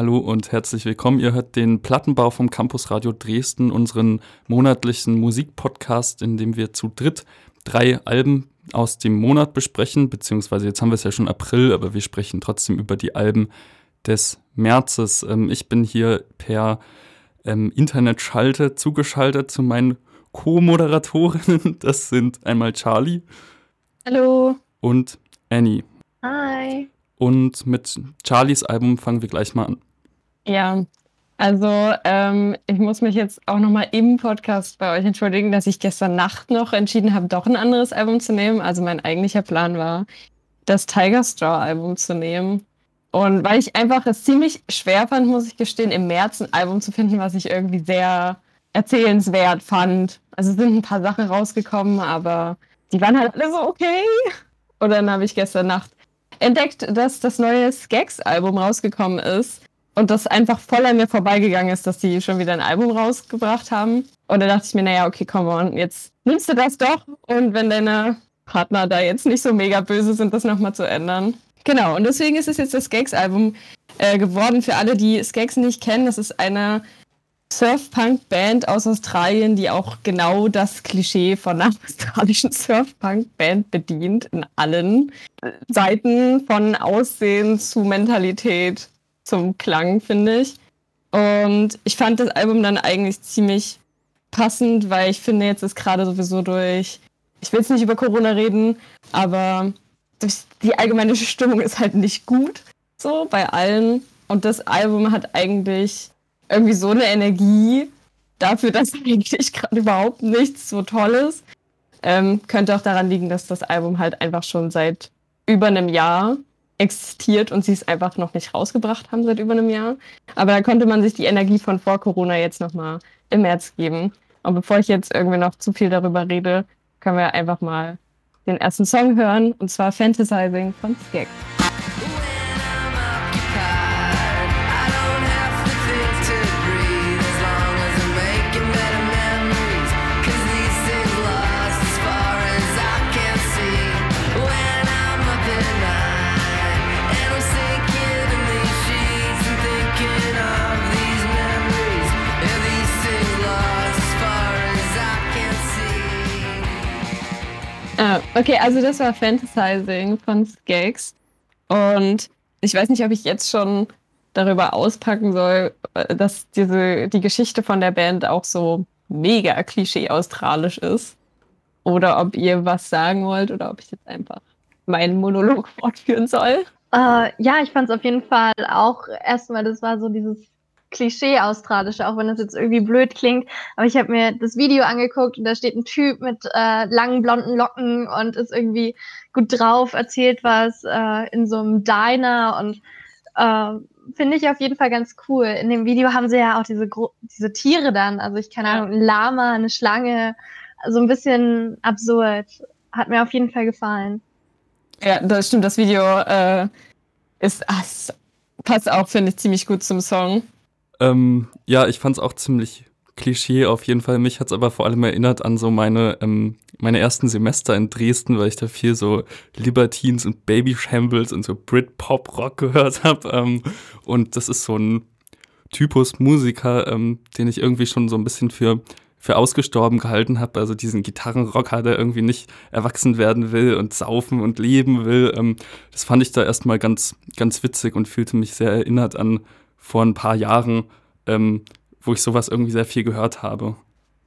Hallo und herzlich willkommen. Ihr hört den Plattenbau vom Campus Radio Dresden, unseren monatlichen Musikpodcast, in dem wir zu dritt drei Alben aus dem Monat besprechen, beziehungsweise jetzt haben wir es ja schon April, aber wir sprechen trotzdem über die Alben des Märzes. Ähm, ich bin hier per ähm, Internetschalte zugeschaltet zu meinen Co-Moderatorinnen. Das sind einmal Charlie. Hallo. Und Annie. Hi. Und mit Charlies Album fangen wir gleich mal an. Ja, also ähm, ich muss mich jetzt auch nochmal im Podcast bei euch entschuldigen, dass ich gestern Nacht noch entschieden habe, doch ein anderes Album zu nehmen. Also mein eigentlicher Plan war, das Tiger Straw Album zu nehmen. Und weil ich einfach es ziemlich schwer fand, muss ich gestehen, im März ein Album zu finden, was ich irgendwie sehr erzählenswert fand. Also sind ein paar Sachen rausgekommen, aber die waren halt alle so okay. Und dann habe ich gestern Nacht entdeckt, dass das neue Skeks-Album rausgekommen ist und das einfach voll an mir vorbeigegangen ist, dass die schon wieder ein Album rausgebracht haben. Und dann dachte ich mir, naja, okay, komm on, jetzt nimmst du das doch. Und wenn deine Partner da jetzt nicht so mega böse sind, das nochmal zu ändern. Genau, und deswegen ist es jetzt das Skeks-Album äh, geworden. Für alle, die Skeks nicht kennen, das ist eine Surf-Punk-Band aus Australien, die auch genau das Klischee von einer australischen Surf-Punk-Band bedient, in allen Seiten, von Aussehen zu Mentalität zum Klang, finde ich. Und ich fand das Album dann eigentlich ziemlich passend, weil ich finde, jetzt ist gerade sowieso durch, ich will jetzt nicht über Corona reden, aber die allgemeine Stimmung ist halt nicht gut, so bei allen. Und das Album hat eigentlich irgendwie so eine Energie dafür, dass eigentlich gerade überhaupt nichts so Tolles. Ähm, könnte auch daran liegen, dass das Album halt einfach schon seit über einem Jahr existiert und sie es einfach noch nicht rausgebracht haben seit über einem Jahr. Aber da konnte man sich die Energie von vor Corona jetzt nochmal im März geben. Und bevor ich jetzt irgendwie noch zu viel darüber rede, können wir einfach mal den ersten Song hören, und zwar Fantasizing von Skek. Ah, okay, also das war Fantasizing von Skags. Und ich weiß nicht, ob ich jetzt schon darüber auspacken soll, dass diese, die Geschichte von der Band auch so mega klischee-australisch ist. Oder ob ihr was sagen wollt oder ob ich jetzt einfach meinen Monolog fortführen soll. Uh, ja, ich fand es auf jeden Fall auch erstmal, das war so dieses Klischee-Australische, auch wenn das jetzt irgendwie blöd klingt. Aber ich habe mir das Video angeguckt und da steht ein Typ mit äh, langen blonden Locken und ist irgendwie gut drauf, erzählt was äh, in so einem Diner und äh, finde ich auf jeden Fall ganz cool. In dem Video haben sie ja auch diese, diese Tiere dann, also ich keine Ahnung, ein Lama, eine Schlange, so ein bisschen absurd. Hat mir auf jeden Fall gefallen. Ja, das stimmt. Das Video äh, ist, ach, passt auch, finde ich, ziemlich gut zum Song. Ähm, ja, ich fand es auch ziemlich Klischee auf jeden Fall. Mich hat es aber vor allem erinnert an so meine, ähm, meine ersten Semester in Dresden, weil ich da viel so Libertines und Baby Shambles und so Brit-Pop-Rock gehört habe. Ähm, und das ist so ein Typus Musiker, ähm, den ich irgendwie schon so ein bisschen für, für ausgestorben gehalten habe. Also diesen Gitarrenrocker, der irgendwie nicht erwachsen werden will und saufen und leben will. Ähm, das fand ich da erstmal ganz, ganz witzig und fühlte mich sehr erinnert an vor ein paar Jahren, ähm, wo ich sowas irgendwie sehr viel gehört habe.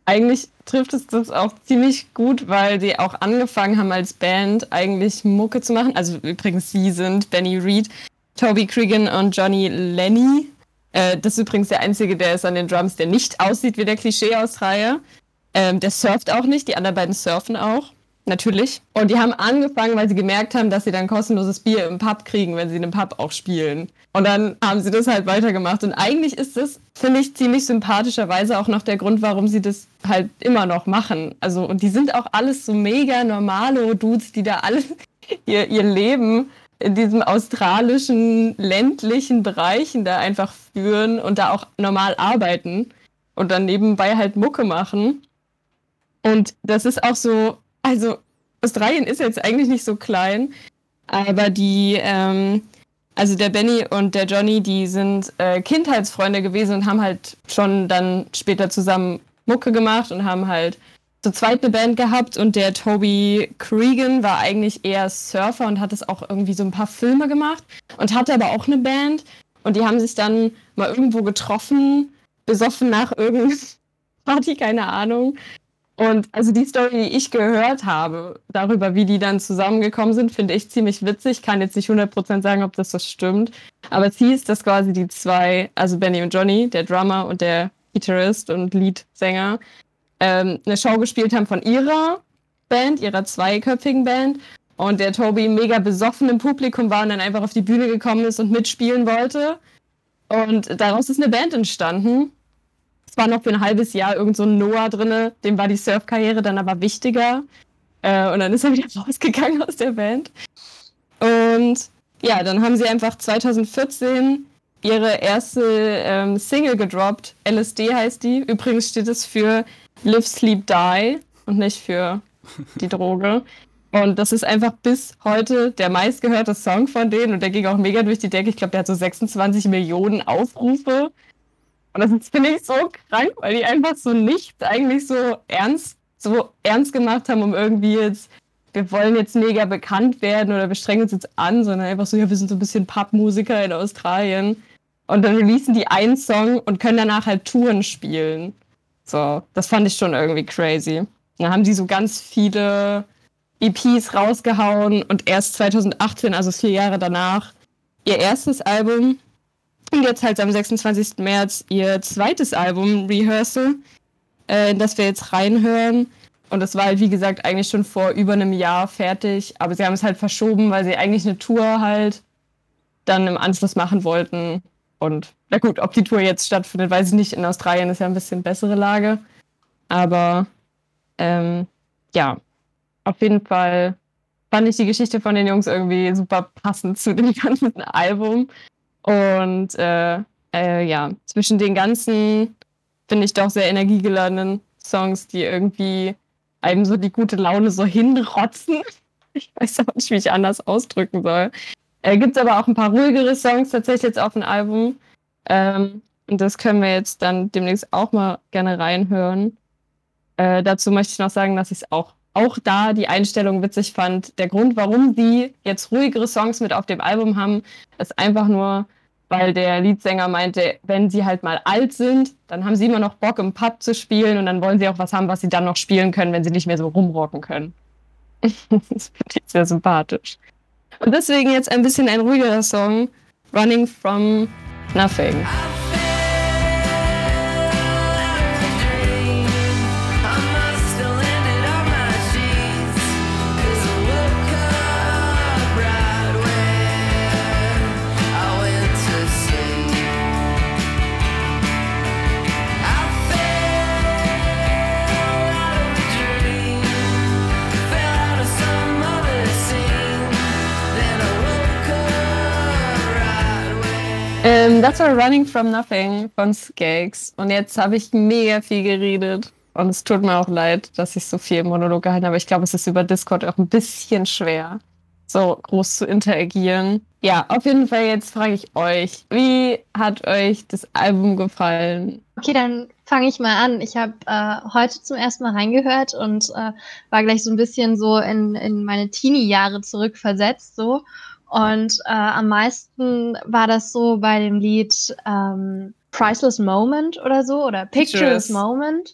Eigentlich trifft es das auch ziemlich gut, weil sie auch angefangen haben als Band eigentlich Mucke zu machen. Also übrigens, sie sind Benny Reed, Toby Cregan und Johnny Lenny. Äh, das ist übrigens der einzige, der ist an den Drums, der nicht aussieht wie der Klischee aus Reihe. Ähm, der surft auch nicht, die anderen beiden surfen auch natürlich. Und die haben angefangen, weil sie gemerkt haben, dass sie dann kostenloses Bier im Pub kriegen, wenn sie in einem Pub auch spielen. Und dann haben sie das halt weitergemacht. Und eigentlich ist das, finde ich, ziemlich sympathischerweise auch noch der Grund, warum sie das halt immer noch machen. Also, und die sind auch alles so mega normale Dudes, die da alles ihr, ihr Leben in diesem australischen, ländlichen Bereichen da einfach führen und da auch normal arbeiten und dann nebenbei halt Mucke machen. Und das ist auch so, also Australien ist jetzt eigentlich nicht so klein, aber die, ähm, also der Benny und der Johnny, die sind äh, Kindheitsfreunde gewesen und haben halt schon dann später zusammen Mucke gemacht und haben halt zu zweit eine Band gehabt und der Toby Cregan war eigentlich eher Surfer und hat es auch irgendwie so ein paar Filme gemacht und hatte aber auch eine Band und die haben sich dann mal irgendwo getroffen, besoffen nach irgendeiner Party, keine Ahnung und also die Story, die ich gehört habe, darüber, wie die dann zusammengekommen sind, finde ich ziemlich witzig. Kann jetzt nicht 100% sagen, ob das so stimmt. Aber es hieß, dass quasi die zwei, also Benny und Johnny, der Drummer und der Gitarrist und Leadsänger, ähm, eine Show gespielt haben von ihrer Band, ihrer zweiköpfigen Band. Und der Toby mega besoffen im Publikum war und dann einfach auf die Bühne gekommen ist und mitspielen wollte. Und daraus ist eine Band entstanden. Es war noch für ein halbes Jahr irgend so ein Noah drin, dem war die Surfkarriere dann aber wichtiger. Äh, und dann ist er wieder rausgegangen aus der Band. Und ja, dann haben sie einfach 2014 ihre erste ähm, Single gedroppt. LSD heißt die. Übrigens steht es für Live, Sleep, Die und nicht für die Droge. Und das ist einfach bis heute der meistgehörte Song von denen und der ging auch mega durch die Decke. Ich glaube, der hat so 26 Millionen Aufrufe. Und das finde ich so krank, weil die einfach so nichts eigentlich so ernst, so ernst gemacht haben, um irgendwie jetzt, wir wollen jetzt mega bekannt werden oder wir strengen uns jetzt an, sondern einfach so, ja, wir sind so ein bisschen Pappmusiker in Australien. Und dann releasen die einen Song und können danach halt Touren spielen. So, das fand ich schon irgendwie crazy. dann haben die so ganz viele EPs rausgehauen und erst 2018, also vier Jahre danach, ihr erstes Album und jetzt halt am 26. März ihr zweites Album, Rehearsal, äh, in das wir jetzt reinhören. Und das war halt, wie gesagt, eigentlich schon vor über einem Jahr fertig. Aber sie haben es halt verschoben, weil sie eigentlich eine Tour halt dann im Anschluss machen wollten. Und na gut, ob die Tour jetzt stattfindet, weiß ich nicht. In Australien ist ja ein bisschen bessere Lage. Aber ähm, ja, auf jeden Fall fand ich die Geschichte von den Jungs irgendwie super passend zu dem ganzen Album. Und äh, äh, ja, zwischen den ganzen, finde ich doch sehr energiegeladenen Songs, die irgendwie einem so die gute Laune so hinrotzen. Ich weiß aber nicht, wie ich anders ausdrücken soll. Äh, Gibt es aber auch ein paar ruhigere Songs tatsächlich jetzt auf dem Album. Ähm, und das können wir jetzt dann demnächst auch mal gerne reinhören. Äh, dazu möchte ich noch sagen, dass ich es auch, auch da die Einstellung witzig fand. Der Grund, warum sie jetzt ruhigere Songs mit auf dem Album haben, ist einfach nur, weil der Leadsänger meinte, wenn sie halt mal alt sind, dann haben sie immer noch Bock im Pub zu spielen und dann wollen sie auch was haben, was sie dann noch spielen können, wenn sie nicht mehr so rumrocken können. das finde ich sehr sympathisch. Und deswegen jetzt ein bisschen ein ruhigerer Song, Running from Nothing. Ähm, das war Running from Nothing von Skakes. Und jetzt habe ich mega viel geredet. Und es tut mir auch leid, dass ich so viel Monolog gehalten habe. Ich glaube, es ist über Discord auch ein bisschen schwer, so groß zu interagieren. Ja, auf jeden Fall jetzt frage ich euch, wie hat euch das Album gefallen? Okay, dann fange ich mal an. Ich habe äh, heute zum ersten Mal reingehört und äh, war gleich so ein bisschen so in, in meine Teenie-Jahre zurückversetzt. So. Und äh, am meisten war das so bei dem Lied ähm, Priceless Moment oder so oder Pictureless Moment.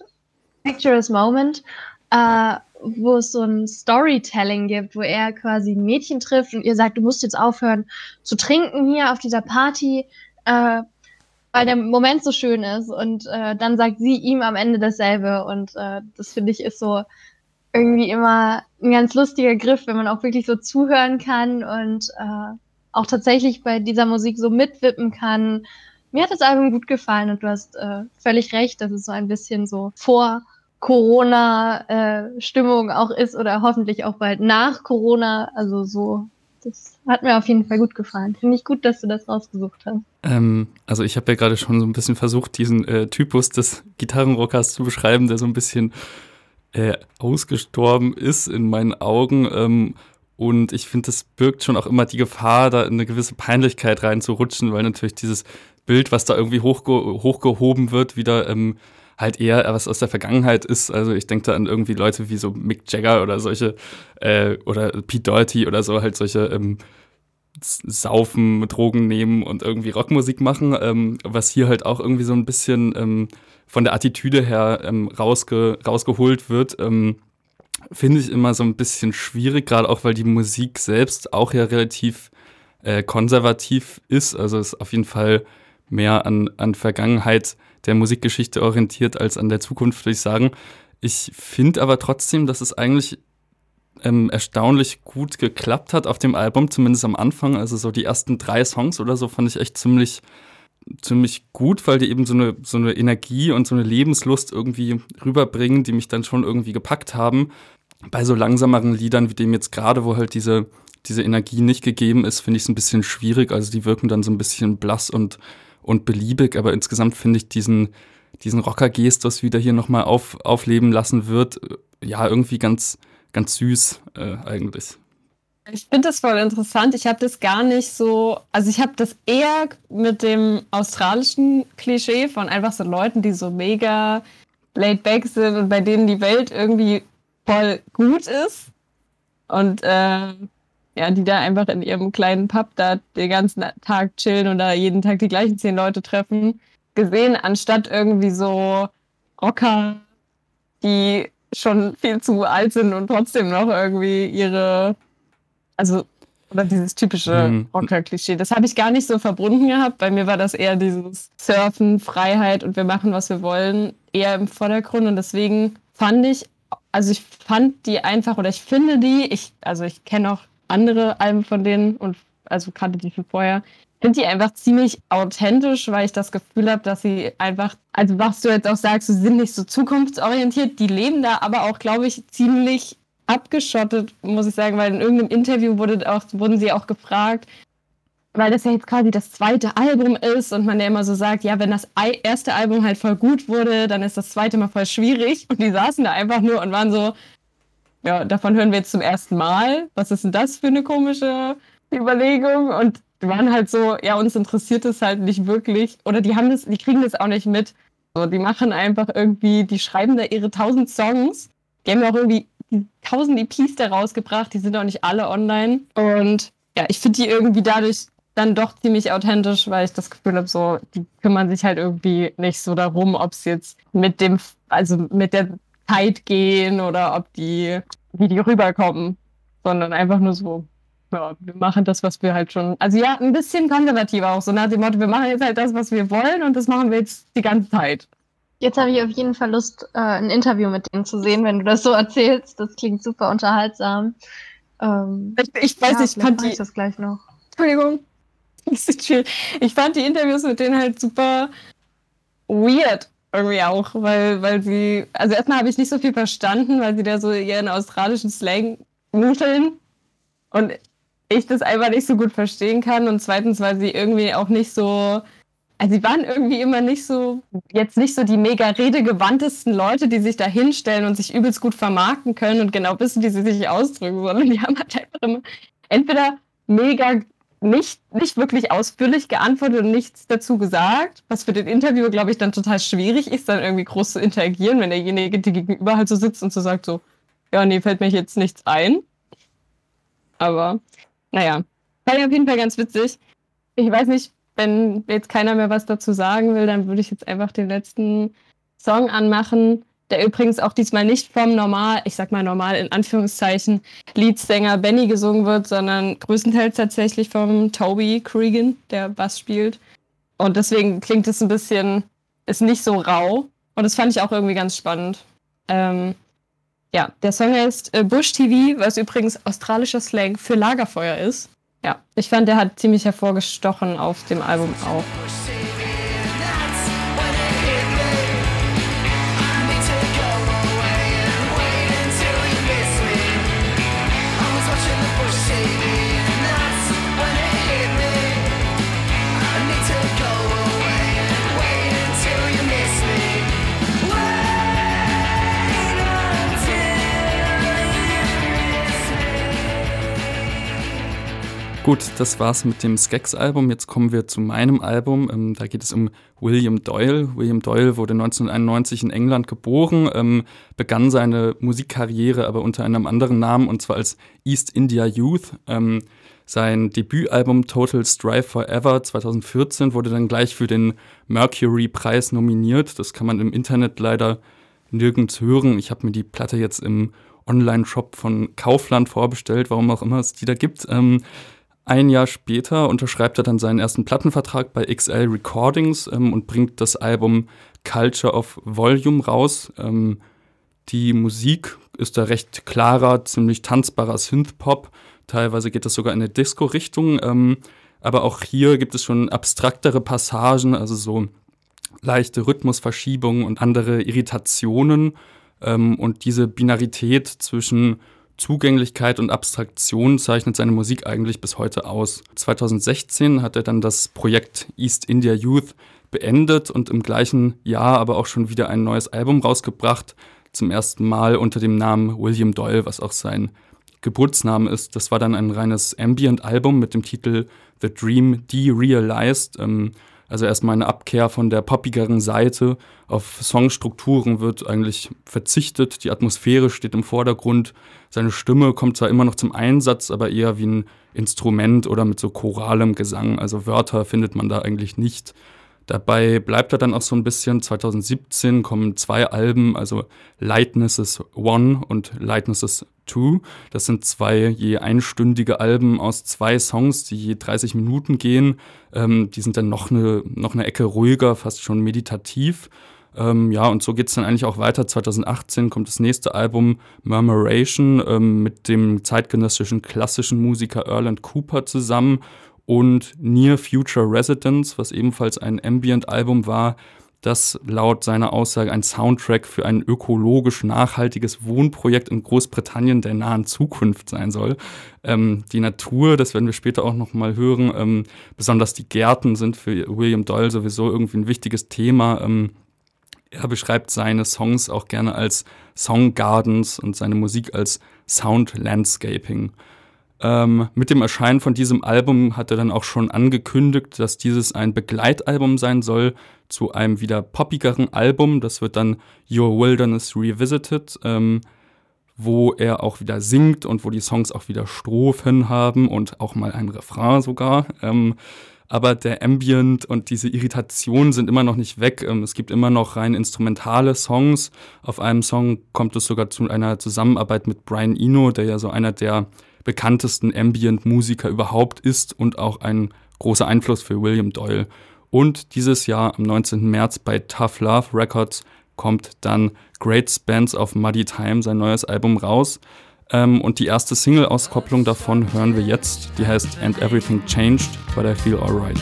Pictureless Moment, äh, wo es so ein Storytelling gibt, wo er quasi ein Mädchen trifft und ihr sagt, du musst jetzt aufhören zu trinken hier auf dieser Party, äh, weil der Moment so schön ist. Und äh, dann sagt sie ihm am Ende dasselbe. Und äh, das finde ich ist so irgendwie immer ein ganz lustiger Griff, wenn man auch wirklich so zuhören kann und äh, auch tatsächlich bei dieser Musik so mitwippen kann. Mir hat das Album gut gefallen und du hast äh, völlig recht, dass es so ein bisschen so vor Corona-Stimmung äh, auch ist oder hoffentlich auch bald nach Corona. Also so, das hat mir auf jeden Fall gut gefallen. Finde ich gut, dass du das rausgesucht hast. Ähm, also ich habe ja gerade schon so ein bisschen versucht, diesen äh, Typus des Gitarrenrockers zu beschreiben, der so ein bisschen äh, ausgestorben ist in meinen Augen. Ähm, Und ich finde, das birgt schon auch immer die Gefahr, da in eine gewisse Peinlichkeit reinzurutschen, weil natürlich dieses Bild, was da irgendwie hochge hochgehoben wird, wieder ähm, halt eher was aus der Vergangenheit ist. Also ich denke da an irgendwie Leute wie so Mick Jagger oder solche, äh, oder Pete Doherty oder so, halt solche ähm, Saufen, Drogen nehmen und irgendwie Rockmusik machen, ähm, was hier halt auch irgendwie so ein bisschen ähm, von der Attitüde her ähm, rausge rausgeholt wird, ähm, finde ich immer so ein bisschen schwierig, gerade auch weil die Musik selbst auch ja relativ äh, konservativ ist. Also ist auf jeden Fall mehr an, an Vergangenheit der Musikgeschichte orientiert als an der Zukunft, würde ich sagen. Ich finde aber trotzdem, dass es eigentlich ähm, erstaunlich gut geklappt hat auf dem Album, zumindest am Anfang. Also so die ersten drei Songs oder so fand ich echt ziemlich, ziemlich gut, weil die eben so eine, so eine Energie und so eine Lebenslust irgendwie rüberbringen, die mich dann schon irgendwie gepackt haben. Bei so langsameren Liedern wie dem jetzt gerade, wo halt diese, diese Energie nicht gegeben ist, finde ich es ein bisschen schwierig. Also die wirken dann so ein bisschen blass und und beliebig, aber insgesamt finde ich diesen, diesen Rocker-Gestus wieder hier nochmal auf, aufleben lassen wird, ja, irgendwie ganz, ganz süß äh, eigentlich. Ich finde das voll interessant. Ich habe das gar nicht so, also ich habe das eher mit dem australischen Klischee von einfach so Leuten, die so mega laid back sind und bei denen die Welt irgendwie voll gut ist. Und äh, ja, die da einfach in ihrem kleinen Pub da den ganzen Tag chillen und da jeden Tag die gleichen zehn Leute treffen, gesehen, anstatt irgendwie so Rocker, die schon viel zu alt sind und trotzdem noch irgendwie ihre, also, oder dieses typische mhm. Rocker-Klischee. Das habe ich gar nicht so verbunden gehabt. Bei mir war das eher dieses Surfen, Freiheit und wir machen, was wir wollen, eher im Vordergrund. Und deswegen fand ich, also ich fand die einfach, oder ich finde die, ich, also ich kenne auch andere Alben von denen und also kannte die schon vorher, finde die einfach ziemlich authentisch, weil ich das Gefühl habe, dass sie einfach, also was du jetzt auch sagst, sie sind nicht so zukunftsorientiert, die leben da aber auch, glaube ich, ziemlich abgeschottet, muss ich sagen, weil in irgendeinem Interview wurde auch, wurden sie auch gefragt, weil das ja jetzt quasi das zweite Album ist und man ja immer so sagt, ja, wenn das erste Album halt voll gut wurde, dann ist das zweite mal voll schwierig. Und die saßen da einfach nur und waren so, ja, davon hören wir jetzt zum ersten Mal. Was ist denn das für eine komische Überlegung? Und die waren halt so, ja, uns interessiert es halt nicht wirklich. Oder die haben das, die kriegen das auch nicht mit. So, die machen einfach irgendwie, die schreiben da ihre tausend Songs. Die haben auch irgendwie tausend EPs da rausgebracht, die sind auch nicht alle online. Und ja, ich finde die irgendwie dadurch dann doch ziemlich authentisch, weil ich das Gefühl habe, so, die kümmern sich halt irgendwie nicht so darum, ob es jetzt mit dem, also mit der Zeit gehen oder ob die, wie die rüberkommen, sondern einfach nur so, ja, wir machen das, was wir halt schon, also ja, ein bisschen konservativer auch, so nach dem Motto, wir machen jetzt halt das, was wir wollen und das machen wir jetzt die ganze Zeit. Jetzt habe ich auf jeden Fall Lust, äh, ein Interview mit denen zu sehen, wenn du das so erzählst. Das klingt super unterhaltsam. Ähm, ich, ich, weiß ja, nicht, ich fand die. Ich das gleich noch. Entschuldigung. Ich fand die Interviews mit denen halt super weird irgendwie auch, weil, weil sie, also erstmal habe ich nicht so viel verstanden, weil sie da so ihren australischen Slang nuscheln und ich das einfach nicht so gut verstehen kann und zweitens, weil sie irgendwie auch nicht so, also sie waren irgendwie immer nicht so, jetzt nicht so die mega redegewandtesten Leute, die sich da hinstellen und sich übelst gut vermarkten können und genau wissen, wie sie sich ausdrücken, sondern die haben halt einfach immer entweder mega nicht, nicht wirklich ausführlich geantwortet und nichts dazu gesagt, was für den Interviewer, glaube ich, dann total schwierig ist, dann irgendwie groß zu interagieren, wenn derjenige, der gegenüber halt so sitzt und so sagt so, ja, nee, fällt mir jetzt nichts ein. Aber, naja, fand ich auf jeden Fall ganz witzig. Ich weiß nicht, wenn jetzt keiner mehr was dazu sagen will, dann würde ich jetzt einfach den letzten Song anmachen der übrigens auch diesmal nicht vom normal, ich sag mal normal in Anführungszeichen, Leadsänger Benny gesungen wird, sondern größtenteils tatsächlich vom Toby Cregan, der Bass spielt. Und deswegen klingt es ein bisschen, ist nicht so rau. Und das fand ich auch irgendwie ganz spannend. Ähm, ja, der Song heißt äh, Bush TV, was übrigens australischer Slang für Lagerfeuer ist. Ja, ich fand, der hat ziemlich hervorgestochen auf dem Album auch. Gut, das war's mit dem Skeks-Album. Jetzt kommen wir zu meinem Album. Ähm, da geht es um William Doyle. William Doyle wurde 1991 in England geboren, ähm, begann seine Musikkarriere aber unter einem anderen Namen und zwar als East India Youth. Ähm, sein Debütalbum Total Strive Forever 2014 wurde dann gleich für den Mercury-Preis nominiert. Das kann man im Internet leider nirgends hören. Ich habe mir die Platte jetzt im Online-Shop von Kaufland vorbestellt, warum auch immer es die da gibt. Ähm, ein Jahr später unterschreibt er dann seinen ersten Plattenvertrag bei XL Recordings ähm, und bringt das Album Culture of Volume raus. Ähm, die Musik ist da recht klarer, ziemlich tanzbarer Synthpop. Teilweise geht das sogar in eine Disco-Richtung. Ähm, aber auch hier gibt es schon abstraktere Passagen, also so leichte Rhythmusverschiebungen und andere Irritationen. Ähm, und diese Binarität zwischen Zugänglichkeit und Abstraktion zeichnet seine Musik eigentlich bis heute aus. 2016 hat er dann das Projekt East India Youth beendet und im gleichen Jahr aber auch schon wieder ein neues Album rausgebracht, zum ersten Mal unter dem Namen William Doyle, was auch sein Geburtsname ist. Das war dann ein reines Ambient-Album mit dem Titel The Dream Derealized. Ähm, also erstmal eine Abkehr von der poppigeren Seite. Auf Songstrukturen wird eigentlich verzichtet. Die Atmosphäre steht im Vordergrund. Seine Stimme kommt zwar immer noch zum Einsatz, aber eher wie ein Instrument oder mit so choralem Gesang. Also Wörter findet man da eigentlich nicht. Dabei bleibt er dann auch so ein bisschen. 2017 kommen zwei Alben, also Lightnesses One und Lightnesses Two. Das sind zwei je einstündige Alben aus zwei Songs, die je 30 Minuten gehen. Ähm, die sind dann noch eine, noch eine Ecke ruhiger, fast schon meditativ. Ähm, ja, und so geht es dann eigentlich auch weiter. 2018 kommt das nächste Album Murmuration ähm, mit dem zeitgenössischen klassischen Musiker Erland Cooper zusammen und Near Future Residence, was ebenfalls ein Ambient-Album war, das laut seiner Aussage ein Soundtrack für ein ökologisch nachhaltiges Wohnprojekt in Großbritannien der nahen Zukunft sein soll. Ähm, die Natur, das werden wir später auch noch mal hören, ähm, besonders die Gärten sind für William Doyle sowieso irgendwie ein wichtiges Thema. Ähm, er beschreibt seine Songs auch gerne als Song Gardens und seine Musik als Sound Landscaping. Ähm, mit dem Erscheinen von diesem Album hat er dann auch schon angekündigt, dass dieses ein Begleitalbum sein soll zu einem wieder poppigeren Album. Das wird dann Your Wilderness Revisited, ähm, wo er auch wieder singt und wo die Songs auch wieder Strophen haben und auch mal ein Refrain sogar. Ähm, aber der Ambient und diese Irritation sind immer noch nicht weg. Ähm, es gibt immer noch rein instrumentale Songs. Auf einem Song kommt es sogar zu einer Zusammenarbeit mit Brian Eno, der ja so einer der bekanntesten Ambient-Musiker überhaupt ist und auch ein großer Einfluss für William Doyle. Und dieses Jahr am 19. März bei Tough Love Records kommt dann Great Spans of Muddy Time, sein neues Album, raus. Ähm, und die erste Single-Auskopplung davon hören wir jetzt. Die heißt And Everything Changed, but I Feel Alright.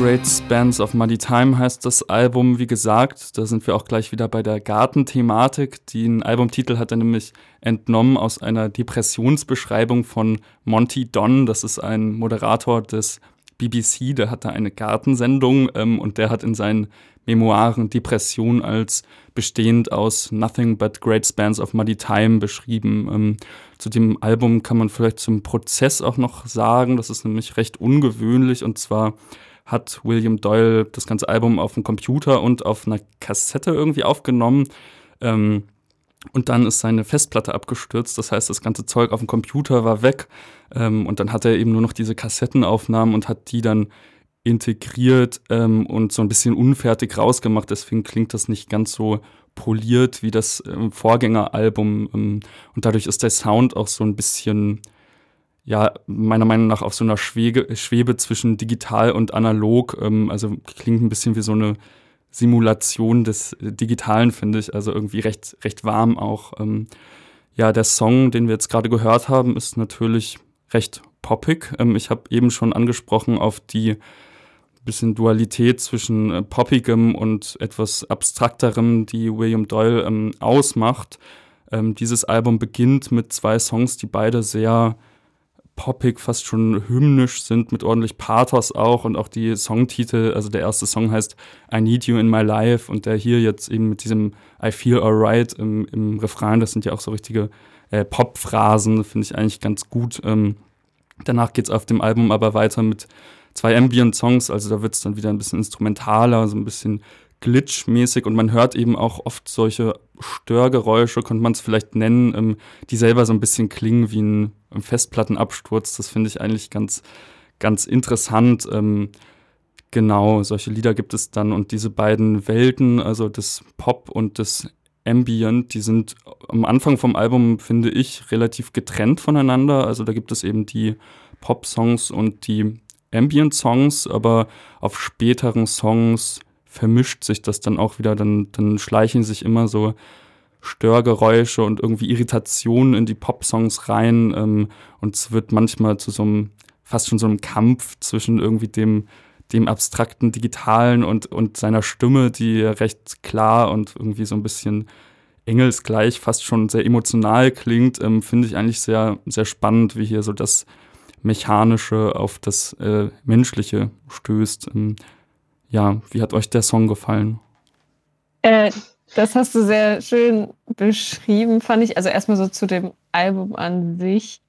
Great Spans of Muddy Time heißt das Album, wie gesagt. Da sind wir auch gleich wieder bei der Gartenthematik. Den Albumtitel hat er nämlich entnommen aus einer Depressionsbeschreibung von Monty Don. Das ist ein Moderator des BBC, der hatte eine Gartensendung ähm, und der hat in seinen Memoiren Depression als bestehend aus Nothing but Great Spans of Muddy Time beschrieben. Ähm, zu dem Album kann man vielleicht zum Prozess auch noch sagen. Das ist nämlich recht ungewöhnlich und zwar hat William Doyle das ganze Album auf dem Computer und auf einer Kassette irgendwie aufgenommen. Ähm, und dann ist seine Festplatte abgestürzt. Das heißt, das ganze Zeug auf dem Computer war weg. Ähm, und dann hat er eben nur noch diese Kassettenaufnahmen und hat die dann integriert ähm, und so ein bisschen unfertig rausgemacht. Deswegen klingt das nicht ganz so poliert wie das ähm, Vorgängeralbum. Ähm, und dadurch ist der Sound auch so ein bisschen ja, meiner Meinung nach auf so einer Schwebe, Schwebe zwischen digital und analog. Ähm, also klingt ein bisschen wie so eine Simulation des Digitalen, finde ich. Also irgendwie recht, recht warm auch. Ähm, ja, der Song, den wir jetzt gerade gehört haben, ist natürlich recht poppig. Ähm, ich habe eben schon angesprochen auf die bisschen Dualität zwischen äh, poppigem und etwas abstrakterem, die William Doyle ähm, ausmacht. Ähm, dieses Album beginnt mit zwei Songs, die beide sehr poppig, fast schon hymnisch sind, mit ordentlich Pathos auch und auch die Songtitel, also der erste Song heißt I Need You in My Life und der hier jetzt eben mit diesem I Feel Alright im, im Refrain, das sind ja auch so richtige äh, Pop-Phrasen, finde ich eigentlich ganz gut. Ähm, danach geht es auf dem Album aber weiter mit zwei Ambient-Songs, also da wird es dann wieder ein bisschen instrumentaler, so ein bisschen glitchmäßig und man hört eben auch oft solche Störgeräusche, könnte man es vielleicht nennen, ähm, die selber so ein bisschen klingen wie ein, ein Festplattenabsturz. Das finde ich eigentlich ganz, ganz interessant. Ähm, genau, solche Lieder gibt es dann und diese beiden Welten, also das Pop und das Ambient, die sind am Anfang vom Album, finde ich, relativ getrennt voneinander. Also da gibt es eben die Pop-Songs und die Ambient-Songs, aber auf späteren Songs vermischt sich das dann auch wieder, dann, dann schleichen sich immer so Störgeräusche und irgendwie Irritationen in die Pop-Songs rein ähm, und es wird manchmal zu so einem, fast schon so einem Kampf zwischen irgendwie dem, dem abstrakten Digitalen und, und seiner Stimme, die recht klar und irgendwie so ein bisschen engelsgleich, fast schon sehr emotional klingt, ähm, finde ich eigentlich sehr, sehr spannend, wie hier so das Mechanische auf das äh, Menschliche stößt. Ähm, ja, wie hat euch der Song gefallen? Äh, das hast du sehr schön beschrieben, fand ich. Also erstmal so zu dem Album an sich.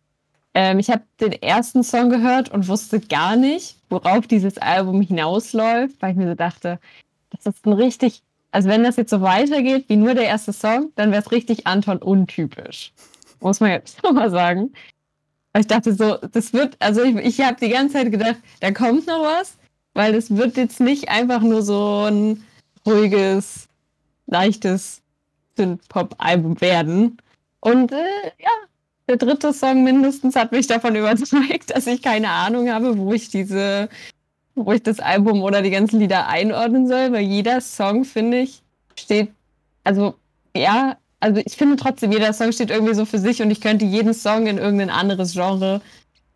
Ähm, ich habe den ersten Song gehört und wusste gar nicht, worauf dieses Album hinausläuft, weil ich mir so dachte, das ist ein richtig, also wenn das jetzt so weitergeht wie nur der erste Song, dann wäre es richtig Anton untypisch. Muss man jetzt nochmal sagen. Aber ich dachte so, das wird, also ich, ich habe die ganze Zeit gedacht, da kommt noch was, weil es wird jetzt nicht einfach nur so ein ruhiges, leichtes Synth-Pop-Album werden. Und äh, ja, der dritte Song mindestens hat mich davon überzeugt, dass ich keine Ahnung habe, wo ich diese, wo ich das Album oder die ganzen Lieder einordnen soll, weil jeder Song, finde ich, steht, also ja, also ich finde trotzdem, jeder Song steht irgendwie so für sich und ich könnte jeden Song in irgendein anderes Genre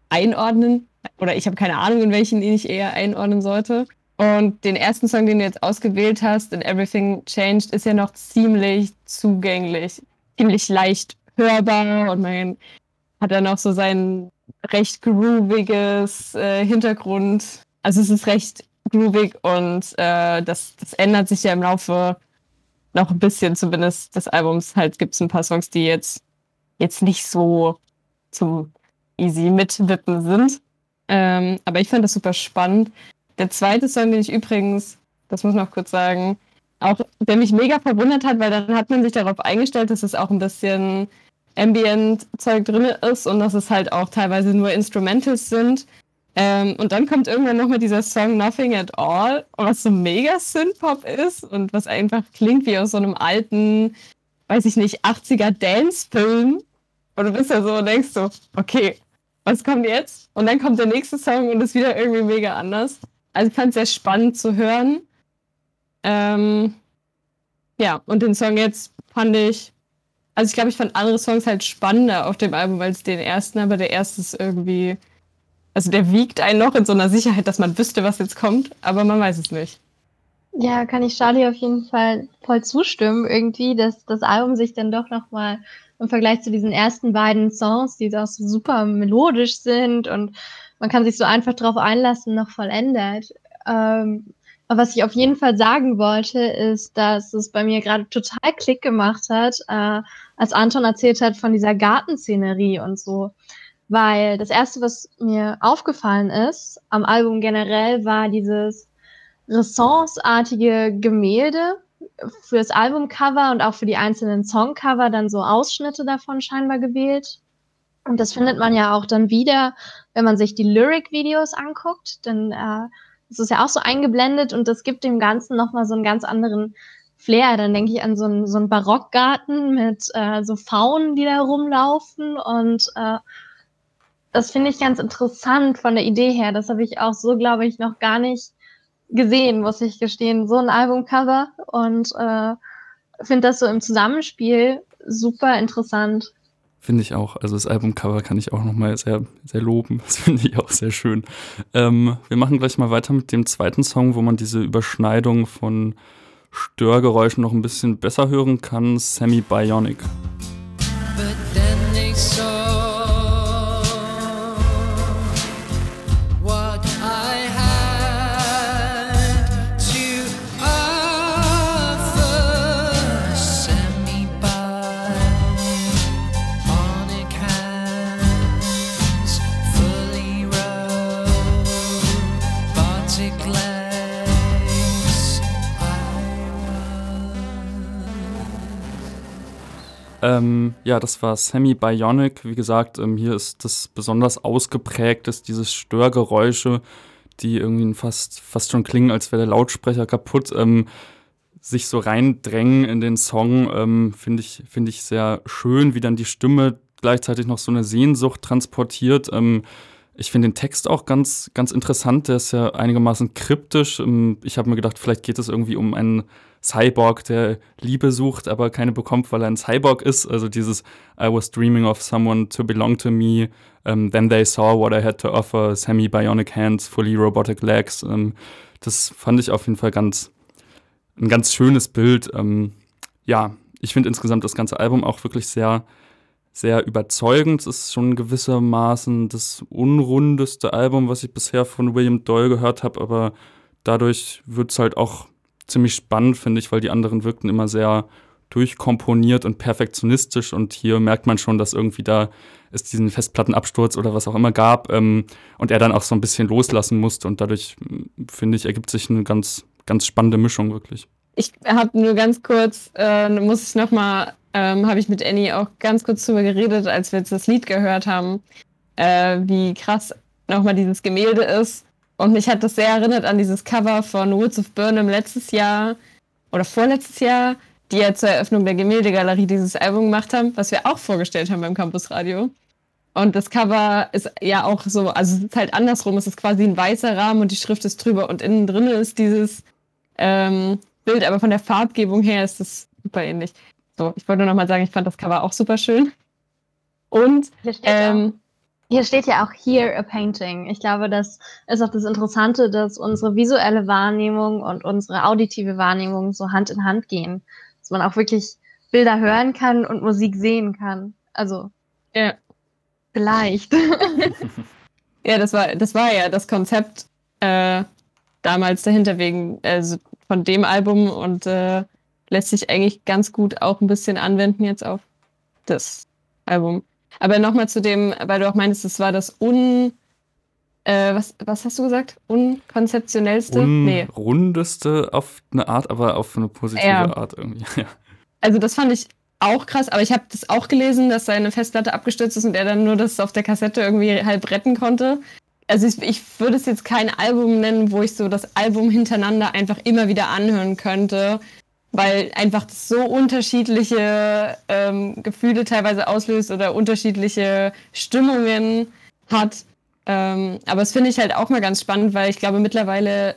einordnen. Oder ich habe keine Ahnung, in welchen ich eher einordnen sollte. Und den ersten Song, den du jetzt ausgewählt hast, in Everything Changed, ist ja noch ziemlich zugänglich, ziemlich leicht hörbar und man hat dann auch so sein recht grooviges äh, Hintergrund. Also es ist recht groovig und äh, das, das ändert sich ja im Laufe noch ein bisschen zumindest des Albums. Halt gibt es ein paar Songs, die jetzt, jetzt nicht so zum easy mitwippen sind. Ähm, aber ich fand das super spannend. Der zweite Song, den ich übrigens, das muss man auch kurz sagen, auch, der mich mega verwundert hat, weil dann hat man sich darauf eingestellt, dass es auch ein bisschen Ambient-Zeug drin ist und dass es halt auch teilweise nur Instrumentals sind. Ähm, und dann kommt irgendwann nochmal dieser Song Nothing at All, was so mega Synth-Pop ist und was einfach klingt wie aus so einem alten, weiß ich nicht, 80er Dance-Film. Und du bist ja so und denkst so, okay, was kommt jetzt? Und dann kommt der nächste Song und ist wieder irgendwie mega anders. Also ich fand es sehr spannend zu hören. Ähm, ja, und den Song jetzt fand ich, also ich glaube, ich fand andere Songs halt spannender auf dem Album als den ersten, aber der erste ist irgendwie, also der wiegt einen noch in so einer Sicherheit, dass man wüsste, was jetzt kommt, aber man weiß es nicht. Ja, kann ich Charlie auf jeden Fall voll zustimmen, irgendwie, dass das Album sich dann doch nochmal im Vergleich zu diesen ersten beiden Songs, die auch so super melodisch sind und man kann sich so einfach drauf einlassen, noch vollendet. Ähm, aber was ich auf jeden Fall sagen wollte, ist, dass es bei mir gerade total Klick gemacht hat, äh, als Anton erzählt hat von dieser Gartenszenerie und so. Weil das erste, was mir aufgefallen ist am Album generell, war dieses Renaissance-artige Gemälde, für das Albumcover und auch für die einzelnen Songcover dann so Ausschnitte davon scheinbar gewählt. Und das findet man ja auch dann wieder, wenn man sich die Lyric-Videos anguckt, dann äh, ist es ja auch so eingeblendet und das gibt dem Ganzen nochmal so einen ganz anderen Flair. Dann denke ich an so einen, so einen Barockgarten mit äh, so Faunen, die da rumlaufen und äh, das finde ich ganz interessant von der Idee her. Das habe ich auch so, glaube ich, noch gar nicht gesehen, muss ich gestehen. So ein Albumcover und äh, finde das so im Zusammenspiel super interessant. Finde ich auch. Also das Albumcover kann ich auch nochmal sehr, sehr loben. Das finde ich auch sehr schön. Ähm, wir machen gleich mal weiter mit dem zweiten Song, wo man diese Überschneidung von Störgeräuschen noch ein bisschen besser hören kann. Semi Bionic. Ähm, ja, das war Semi Bionic. Wie gesagt, ähm, hier ist das besonders ausgeprägt, dass diese Störgeräusche, die irgendwie fast, fast schon klingen, als wäre der Lautsprecher kaputt, ähm, sich so reindrängen in den Song, ähm, finde ich, find ich sehr schön, wie dann die Stimme gleichzeitig noch so eine Sehnsucht transportiert. Ähm, ich finde den Text auch ganz, ganz interessant. Der ist ja einigermaßen kryptisch. Ähm, ich habe mir gedacht, vielleicht geht es irgendwie um einen Cyborg, der Liebe sucht, aber keine bekommt, weil er ein Cyborg ist. Also dieses I was dreaming of someone to belong to me. Um, then they saw what I had to offer. Semi-bionic hands, fully robotic legs. Um, ähm, das fand ich auf jeden Fall ganz, ein ganz schönes Bild. Um, ähm, ja, ich finde insgesamt das ganze Album auch wirklich sehr, sehr überzeugend. Es ist schon gewissermaßen das unrundeste Album, was ich bisher von William Doyle gehört habe, aber dadurch wird es halt auch ziemlich spannend, finde ich, weil die anderen wirkten immer sehr durchkomponiert und perfektionistisch und hier merkt man schon, dass irgendwie da es diesen Festplattenabsturz oder was auch immer gab ähm, und er dann auch so ein bisschen loslassen musste und dadurch, finde ich, ergibt sich eine ganz, ganz spannende Mischung wirklich. Ich habe nur ganz kurz, äh, muss ich nochmal, ähm, habe ich mit Annie auch ganz kurz drüber geredet, als wir jetzt das Lied gehört haben, äh, wie krass nochmal dieses Gemälde ist und mich hat das sehr erinnert an dieses Cover von Woods of Burnham letztes Jahr oder vorletztes Jahr, die ja zur Eröffnung der Gemäldegalerie dieses Album gemacht haben, was wir auch vorgestellt haben beim Campus Radio. Und das Cover ist ja auch so, also es ist halt andersrum, es ist quasi ein weißer Rahmen und die Schrift ist drüber und innen drin ist dieses ähm, Bild, aber von der Farbgebung her ist es super ähnlich. So, ich wollte nur noch mal sagen, ich fand das Cover auch super schön. Und ähm, hier steht ja auch Here a Painting. Ich glaube, das ist auch das Interessante, dass unsere visuelle Wahrnehmung und unsere auditive Wahrnehmung so Hand in Hand gehen. Dass man auch wirklich Bilder hören kann und Musik sehen kann. Also, ja. vielleicht. ja, das war, das war ja das Konzept äh, damals dahinter wegen also von dem Album und äh, lässt sich eigentlich ganz gut auch ein bisschen anwenden jetzt auf das Album. Aber nochmal zu dem, weil du auch meinst, es war das un. Äh, was, was hast du gesagt? Unkonzeptionellste? Unrundeste nee. auf eine Art, aber auf eine positive ja. Art irgendwie. Ja. Also, das fand ich auch krass, aber ich habe das auch gelesen, dass seine Festplatte abgestürzt ist und er dann nur das auf der Kassette irgendwie halb retten konnte. Also ich, ich würde es jetzt kein Album nennen, wo ich so das Album hintereinander einfach immer wieder anhören könnte, weil einfach so unterschiedliche ähm, Gefühle teilweise auslöst oder unterschiedliche Stimmungen hat. Ähm, aber das finde ich halt auch mal ganz spannend, weil ich glaube mittlerweile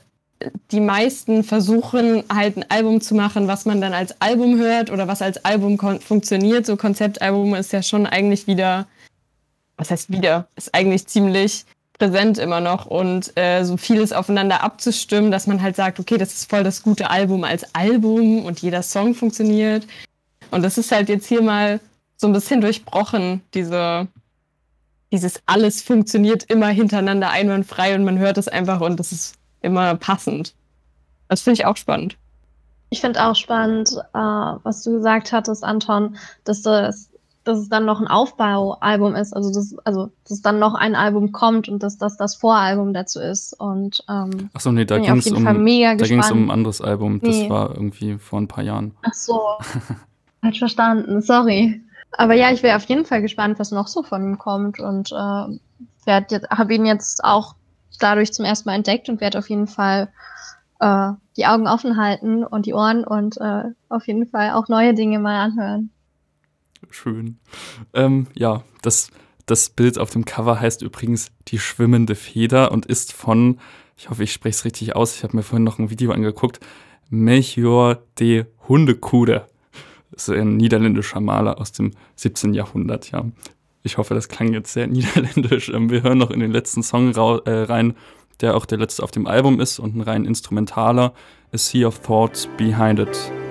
die meisten versuchen halt ein Album zu machen, was man dann als Album hört oder was als Album funktioniert. So Konzeptalbum ist ja schon eigentlich wieder, was heißt wieder, ist eigentlich ziemlich präsent immer noch und äh, so vieles aufeinander abzustimmen, dass man halt sagt, okay, das ist voll das gute Album als Album und jeder Song funktioniert. Und das ist halt jetzt hier mal so ein bisschen durchbrochen, diese, dieses alles funktioniert immer hintereinander einwandfrei und man hört es einfach und das ist immer passend. Das finde ich auch spannend. Ich finde auch spannend, äh, was du gesagt hattest, Anton, dass das dass es dann noch ein Aufbaualbum ist, also dass, also dass dann noch ein Album kommt und dass das das Voralbum dazu ist. Und ähm, Ach so, nee, da ging es um, um ein anderes Album. Das nee. war irgendwie vor ein paar Jahren. Ach so, falsch verstanden, sorry. Aber ja, ich wäre auf jeden Fall gespannt, was noch so von ihm kommt und äh, habe ihn jetzt auch dadurch zum ersten Mal entdeckt und werde auf jeden Fall äh, die Augen offen halten und die Ohren und äh, auf jeden Fall auch neue Dinge mal anhören. Schön. Ähm, ja, das, das Bild auf dem Cover heißt übrigens Die schwimmende Feder und ist von, ich hoffe, ich spreche es richtig aus, ich habe mir vorhin noch ein Video angeguckt, Melchior de Hundekude. ist ein niederländischer Maler aus dem 17. Jahrhundert, ja. Ich hoffe, das klang jetzt sehr niederländisch. Ähm, wir hören noch in den letzten Song äh, rein, der auch der letzte auf dem Album ist und ein rein instrumentaler. A Sea of Thoughts Behind It.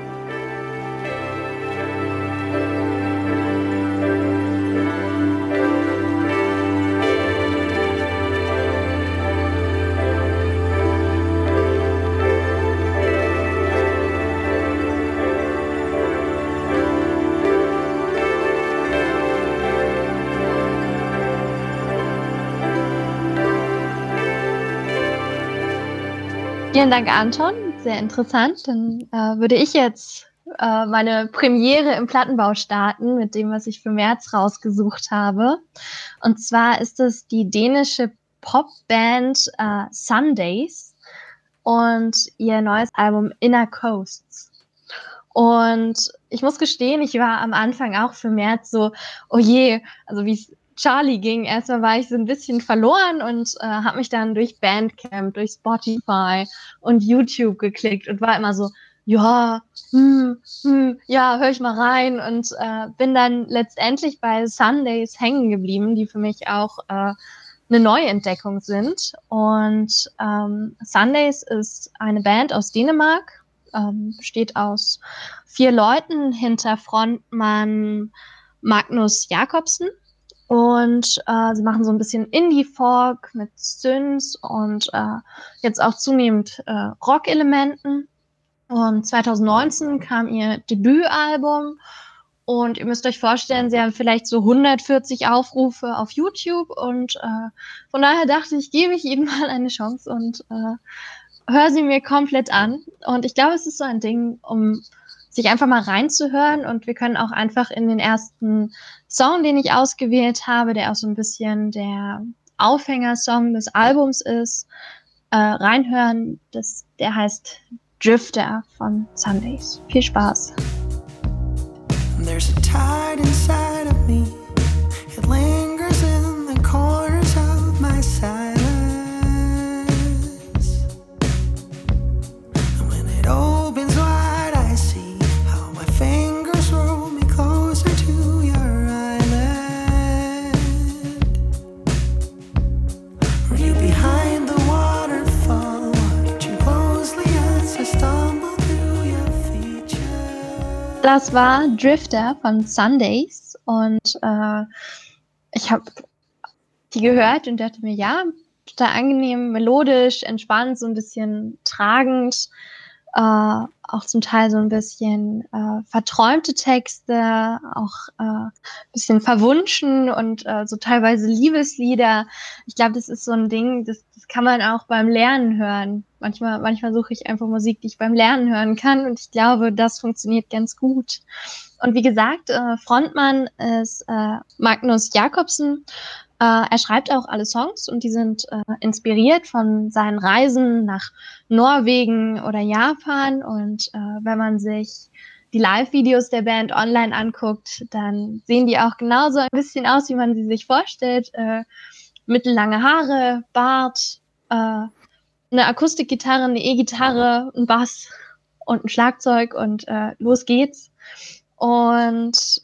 Vielen Dank, Anton. Sehr interessant. Dann äh, würde ich jetzt äh, meine Premiere im Plattenbau starten mit dem, was ich für März rausgesucht habe. Und zwar ist es die dänische Popband äh, Sundays und ihr neues Album Inner Coasts. Und ich muss gestehen, ich war am Anfang auch für März so, oh je, also wie es Charlie ging. Erstmal war ich so ein bisschen verloren und äh, habe mich dann durch Bandcamp, durch Spotify und YouTube geklickt und war immer so, ja, hm, hm, ja, höre ich mal rein und äh, bin dann letztendlich bei Sundays hängen geblieben, die für mich auch äh, eine Neuentdeckung sind. Und ähm, Sundays ist eine Band aus Dänemark, ähm, besteht aus vier Leuten hinter Frontmann Magnus Jakobsen und äh, sie machen so ein bisschen Indie-Folk mit Synths und äh, jetzt auch zunehmend äh, Rock-Elementen. Und 2019 kam ihr Debütalbum. Und ihr müsst euch vorstellen, sie haben vielleicht so 140 Aufrufe auf YouTube. Und äh, von daher dachte ich, gebe ich ihnen mal eine Chance und äh, höre sie mir komplett an. Und ich glaube, es ist so ein Ding, um sich einfach mal reinzuhören. Und wir können auch einfach in den ersten Song, den ich ausgewählt habe, der auch so ein bisschen der Aufhängersong des Albums ist, äh, reinhören. Das, der heißt Drifter von Sundays. Viel Spaß. There's a tide inside Das war Drifter von Sundays und äh, ich habe die gehört und dachte mir, ja, total angenehm, melodisch, entspannt, so ein bisschen tragend, äh, auch zum Teil so ein bisschen äh, verträumte Texte, auch äh, ein bisschen verwunschen und äh, so teilweise Liebeslieder. Ich glaube, das ist so ein Ding, das, kann man auch beim Lernen hören. Manchmal, manchmal suche ich einfach Musik, die ich beim Lernen hören kann und ich glaube, das funktioniert ganz gut. Und wie gesagt, äh, Frontmann ist äh, Magnus Jakobsen. Äh, er schreibt auch alle Songs und die sind äh, inspiriert von seinen Reisen nach Norwegen oder Japan. Und äh, wenn man sich die Live-Videos der Band online anguckt, dann sehen die auch genauso ein bisschen aus, wie man sie sich vorstellt. Mittellange Haare, Bart, äh, eine Akustikgitarre, eine E-Gitarre, ein Bass und ein Schlagzeug und äh, los geht's. Und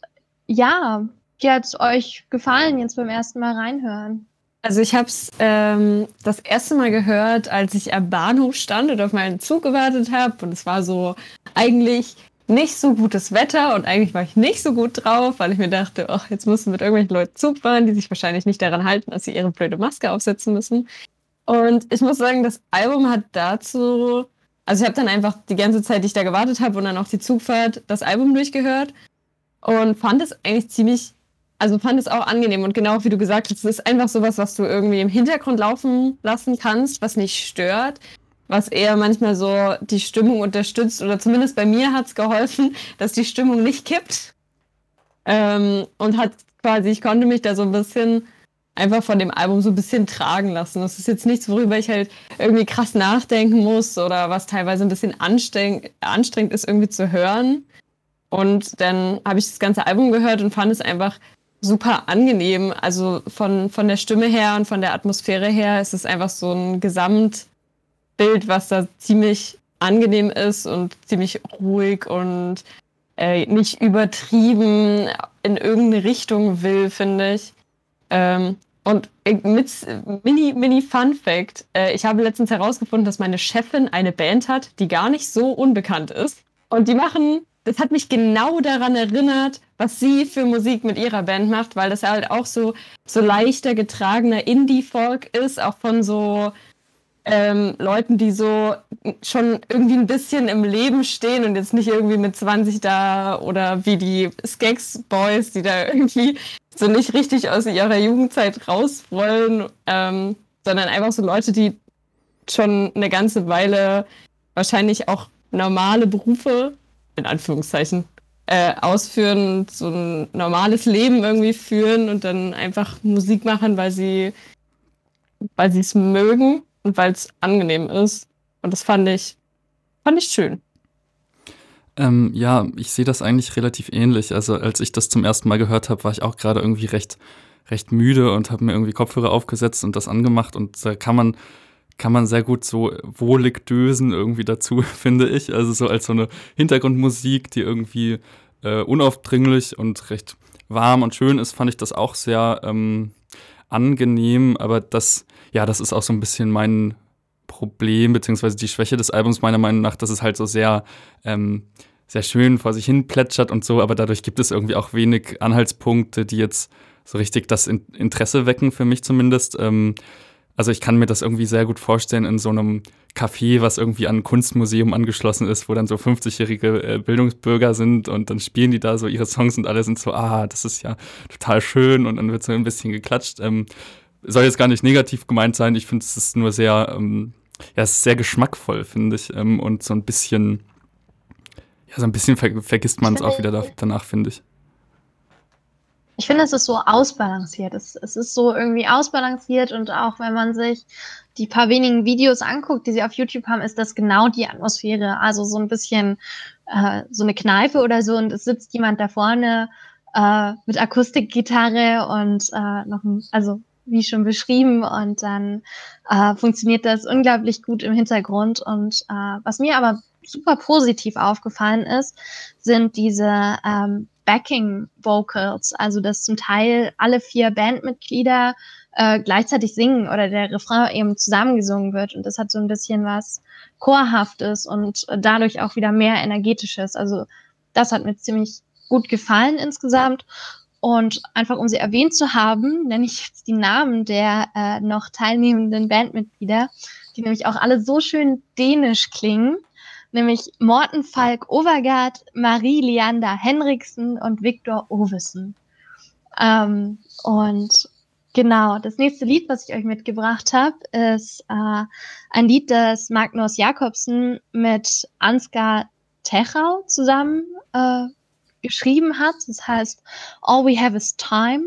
ja, wie hat es euch gefallen, jetzt beim ersten Mal reinhören? Also ich habe es ähm, das erste Mal gehört, als ich am Bahnhof stand und auf meinen Zug gewartet habe. Und es war so eigentlich nicht so gutes Wetter und eigentlich war ich nicht so gut drauf, weil ich mir dachte, ach, jetzt du mit irgendwelchen Leuten Zug fahren, die sich wahrscheinlich nicht daran halten, dass sie ihre blöde Maske aufsetzen müssen. Und ich muss sagen, das Album hat dazu, also ich habe dann einfach die ganze Zeit, die ich da gewartet habe und dann auch die Zugfahrt, das Album durchgehört und fand es eigentlich ziemlich, also fand es auch angenehm und genau wie du gesagt hast, es ist einfach sowas, was du irgendwie im Hintergrund laufen lassen kannst, was nicht stört, was eher manchmal so die Stimmung unterstützt oder zumindest bei mir hat es geholfen, dass die Stimmung nicht kippt ähm, und hat quasi, ich konnte mich da so ein bisschen einfach von dem Album so ein bisschen tragen lassen. Das ist jetzt nichts, worüber ich halt irgendwie krass nachdenken muss oder was teilweise ein bisschen anstrengend, anstrengend ist, irgendwie zu hören. Und dann habe ich das ganze Album gehört und fand es einfach super angenehm. Also von, von der Stimme her und von der Atmosphäre her ist es einfach so ein Gesamtbild, was da ziemlich angenehm ist und ziemlich ruhig und äh, nicht übertrieben in irgendeine Richtung will, finde ich. Ähm, und mit Mini, Mini Fun Fact: äh, Ich habe letztens herausgefunden, dass meine Chefin eine Band hat, die gar nicht so unbekannt ist. Und die machen, das hat mich genau daran erinnert, was sie für Musik mit ihrer Band macht, weil das halt auch so, so leichter getragener Indie-Folk ist, auch von so ähm, Leuten, die so schon irgendwie ein bisschen im Leben stehen und jetzt nicht irgendwie mit 20 da oder wie die Skeks Boys, die da irgendwie so nicht richtig aus ihrer Jugendzeit raus wollen, ähm, sondern einfach so Leute, die schon eine ganze Weile wahrscheinlich auch normale Berufe, in Anführungszeichen, äh, ausführen, so ein normales Leben irgendwie führen und dann einfach Musik machen, weil sie weil sie es mögen und weil es angenehm ist. Und das fand ich, fand ich schön. Ähm, ja, ich sehe das eigentlich relativ ähnlich. Also als ich das zum ersten Mal gehört habe, war ich auch gerade irgendwie recht, recht müde und habe mir irgendwie Kopfhörer aufgesetzt und das angemacht. Und da kann man, kann man sehr gut so wohlig dösen irgendwie dazu, finde ich. Also so als so eine Hintergrundmusik, die irgendwie äh, unaufdringlich und recht warm und schön ist, fand ich das auch sehr ähm, angenehm. Aber das, ja, das ist auch so ein bisschen mein Problem, beziehungsweise die Schwäche des Albums meiner Meinung nach, dass es halt so sehr, ähm, sehr schön vor sich hin plätschert und so, aber dadurch gibt es irgendwie auch wenig Anhaltspunkte, die jetzt so richtig das Interesse wecken, für mich zumindest. Ähm, also ich kann mir das irgendwie sehr gut vorstellen in so einem Café, was irgendwie an ein Kunstmuseum angeschlossen ist, wo dann so 50-jährige äh, Bildungsbürger sind und dann spielen die da so ihre Songs und alle sind so, ah, das ist ja total schön und dann wird so ein bisschen geklatscht. Ähm, soll jetzt gar nicht negativ gemeint sein, ich finde es ist nur sehr, ähm, ja, es ist sehr geschmackvoll, finde ich. Ähm, und so ein bisschen, ja, so ein bisschen ver vergisst man es auch wieder da, danach, finde ich. Ich finde, es ist so ausbalanciert. Es, es ist so irgendwie ausbalanciert und auch wenn man sich die paar wenigen Videos anguckt, die sie auf YouTube haben, ist das genau die Atmosphäre. Also so ein bisschen äh, so eine Kneipe oder so und es sitzt jemand da vorne äh, mit Akustikgitarre und äh, noch ein, also wie schon beschrieben und dann äh, funktioniert das unglaublich gut im Hintergrund und äh, was mir aber super positiv aufgefallen ist, sind diese ähm, Backing Vocals, also dass zum Teil alle vier Bandmitglieder äh, gleichzeitig singen oder der Refrain eben zusammengesungen wird. Und das hat so ein bisschen was Chorhaftes und dadurch auch wieder mehr Energetisches. Also das hat mir ziemlich gut gefallen insgesamt. Und einfach um sie erwähnt zu haben, nenne ich jetzt die Namen der äh, noch teilnehmenden Bandmitglieder, die nämlich auch alle so schön dänisch klingen nämlich Morten Falk Overgaard, Marie Leander Henriksen und Viktor Ovesen. Ähm, und genau, das nächste Lied, was ich euch mitgebracht habe, ist äh, ein Lied, das Magnus Jakobsen mit Ansgar Techau zusammen äh, geschrieben hat. Das heißt All We Have Is Time.